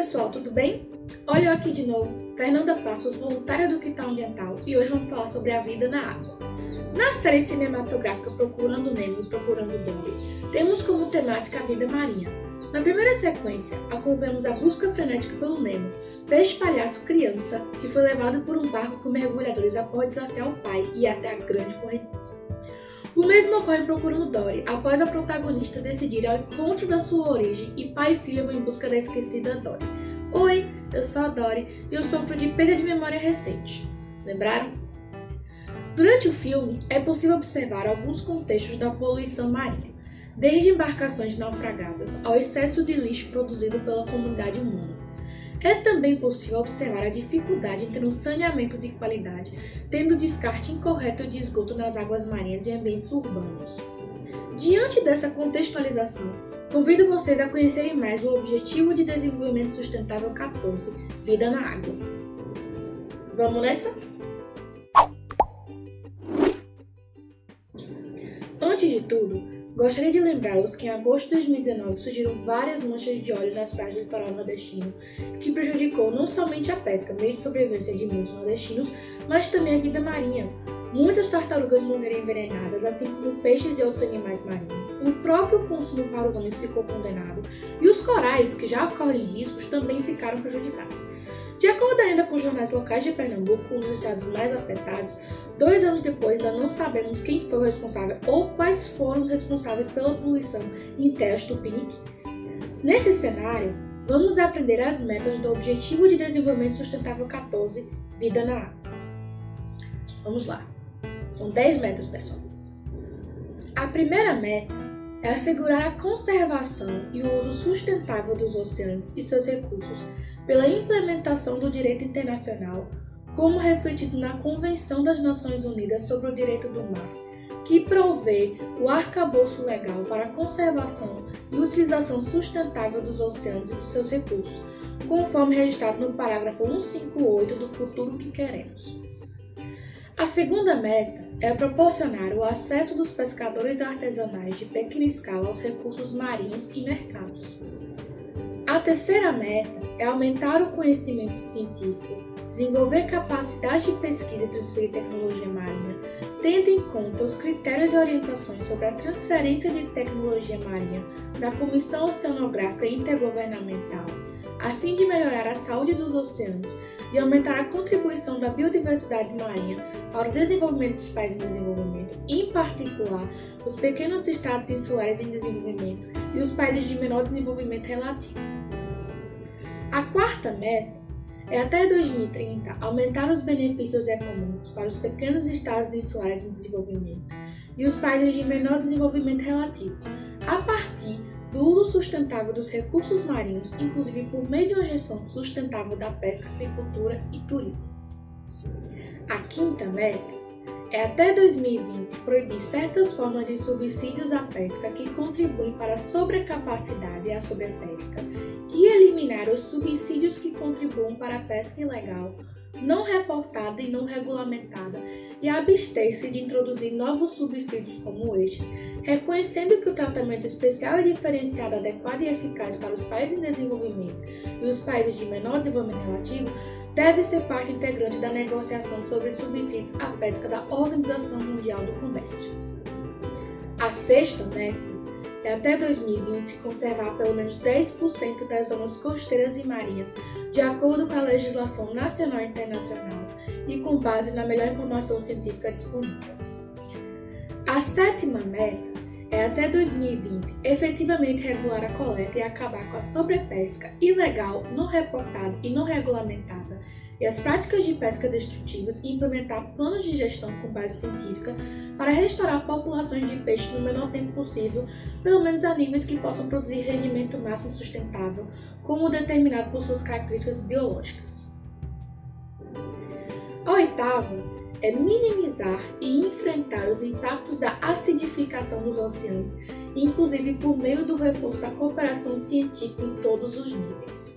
pessoal, tudo bem? Olha eu aqui de novo, Fernanda Passos, voluntária do Quintal Ambiental, e hoje vamos falar sobre a vida na água. Na série cinematográfica Procurando Nemo e Procurando Dory, temos como temática a vida marinha. Na primeira sequência, acompanhamos a busca frenética pelo Nemo, peixe palhaço criança que foi levado por um barco com mergulhadores após desafiar o pai e até a grande correnteza. O mesmo ocorre procurando Dory, após a protagonista decidir ir ao encontro da sua origem e pai e filha vão em busca da esquecida Dory. Oi, eu sou a Dory e eu sofro de perda de memória recente. Lembraram? Durante o filme, é possível observar alguns contextos da poluição marinha, desde embarcações naufragadas ao excesso de lixo produzido pela comunidade humana. É também possível observar a dificuldade ter um saneamento de qualidade, tendo descarte incorreto de esgoto nas águas marinhas e ambientes urbanos. Diante dessa contextualização, convido vocês a conhecerem mais o Objetivo de Desenvolvimento Sustentável 14, Vida na Água. Vamos nessa? Antes de tudo, Gostaria de lembrá-los que em agosto de 2019 surgiram várias manchas de óleo nas praias do litoral nordestino, que prejudicou não somente a pesca, meio de sobrevivência de muitos nordestinos, mas também a vida marinha. Muitas tartarugas morreram envenenadas, assim como peixes e outros animais marinhos. O próprio consumo para os homens ficou condenado, e os corais, que já correm riscos, também ficaram prejudicados. De acordo ainda com jornais locais de Pernambuco, um dos estados mais afetados, dois anos depois ainda não sabemos quem foi o responsável ou quais foram os responsáveis pela poluição em terras tupiniquins. Nesse cenário, vamos aprender as metas do Objetivo de Desenvolvimento Sustentável 14, Vida na Água. Vamos lá. São 10 metas, pessoal. A primeira meta é assegurar a conservação e o uso sustentável dos oceanos e seus recursos pela implementação do direito internacional, como refletido na Convenção das Nações Unidas sobre o Direito do Mar, que provê o arcabouço legal para a conservação e utilização sustentável dos oceanos e dos seus recursos, conforme registrado no parágrafo 158 do Futuro que Queremos. A segunda meta é proporcionar o acesso dos pescadores artesanais de pequena escala aos recursos marinhos e mercados. A terceira meta é aumentar o conhecimento científico, desenvolver capacidade de pesquisa e transferir tecnologia marinha, tendo em conta os critérios e orientações sobre a transferência de tecnologia marinha da Comissão Oceanográfica Intergovernamental, a fim de melhorar a saúde dos oceanos e aumentar a contribuição da biodiversidade marinha para o desenvolvimento dos países em desenvolvimento, em particular os pequenos estados insulares em desenvolvimento e os países de menor desenvolvimento relativo. A quarta meta é até 2030 aumentar os benefícios econômicos para os pequenos estados insulares em desenvolvimento e os países de menor desenvolvimento relativo, a partir do uso sustentável dos recursos marinhos, inclusive por meio de uma gestão sustentável da pesca, agricultura e turismo. A quinta meta é até 2020 proibir certas formas de subsídios à pesca que contribuem para a sobrecapacidade e a sobrepesca e eliminar os subsídios que contribuem para a pesca ilegal, não reportada e não regulamentada, e abster-se de introduzir novos subsídios como estes, reconhecendo que o tratamento especial e diferenciado adequado e eficaz para os países em desenvolvimento e os países de menor desenvolvimento relativo deve ser parte integrante da negociação sobre subsídios à pesca da Organização Mundial do Comércio. A sexta meta é até 2020 conservar pelo menos 10% das zonas costeiras e marinhas, de acordo com a legislação nacional e internacional e com base na melhor informação científica disponível. A sétima meta é até 2020 efetivamente regular a coleta e acabar com a sobrepesca ilegal, não reportada e não regulamentada e as práticas de pesca destrutivas e implementar planos de gestão com base científica para restaurar populações de peixe no menor tempo possível, pelo menos a níveis que possam produzir rendimento máximo sustentável, como determinado por suas características biológicas. A oitava é minimizar e enfrentar os impactos da acidificação dos oceanos, inclusive por meio do reforço da cooperação científica em todos os níveis.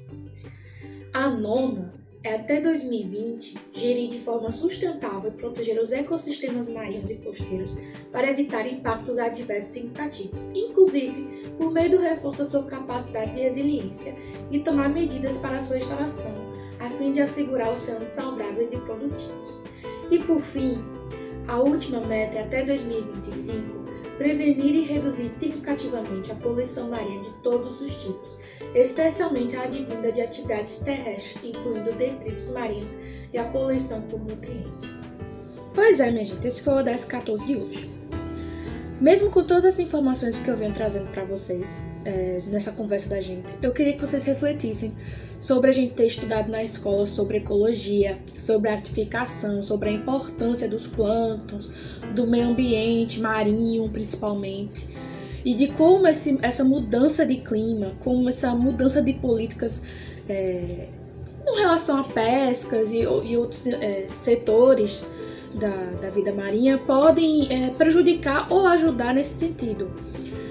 A nona é até 2020 gerir de forma sustentável e proteger os ecossistemas marinhos e costeiros para evitar impactos adversos significativos, inclusive por meio do reforço da sua capacidade de resiliência e tomar medidas para sua instalação, a fim de assegurar oceanos saudáveis e produtivos. E por fim, a última meta é até 2025 prevenir e reduzir significativamente a poluição marinha de todos os tipos, especialmente a advinda de atividades terrestres, incluindo detritos marinhos e a poluição por nutrientes. Pois é, minha gente, esse foi o 1014 de hoje. Mesmo com todas as informações que eu venho trazendo para vocês é, nessa conversa da gente, eu queria que vocês refletissem sobre a gente ter estudado na escola sobre ecologia, sobre a acidificação, sobre a importância dos plânctons, do meio ambiente marinho principalmente, e de como esse, essa mudança de clima, como essa mudança de políticas é, com relação a pescas e, e outros é, setores da, da vida marinha podem é, prejudicar ou ajudar nesse sentido.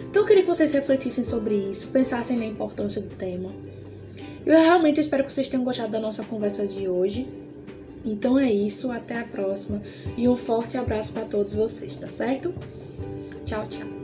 Então eu queria que vocês refletissem sobre isso, pensassem na importância do tema. Eu realmente espero que vocês tenham gostado da nossa conversa de hoje. Então é isso, até a próxima e um forte abraço para todos vocês, tá certo? Tchau, tchau.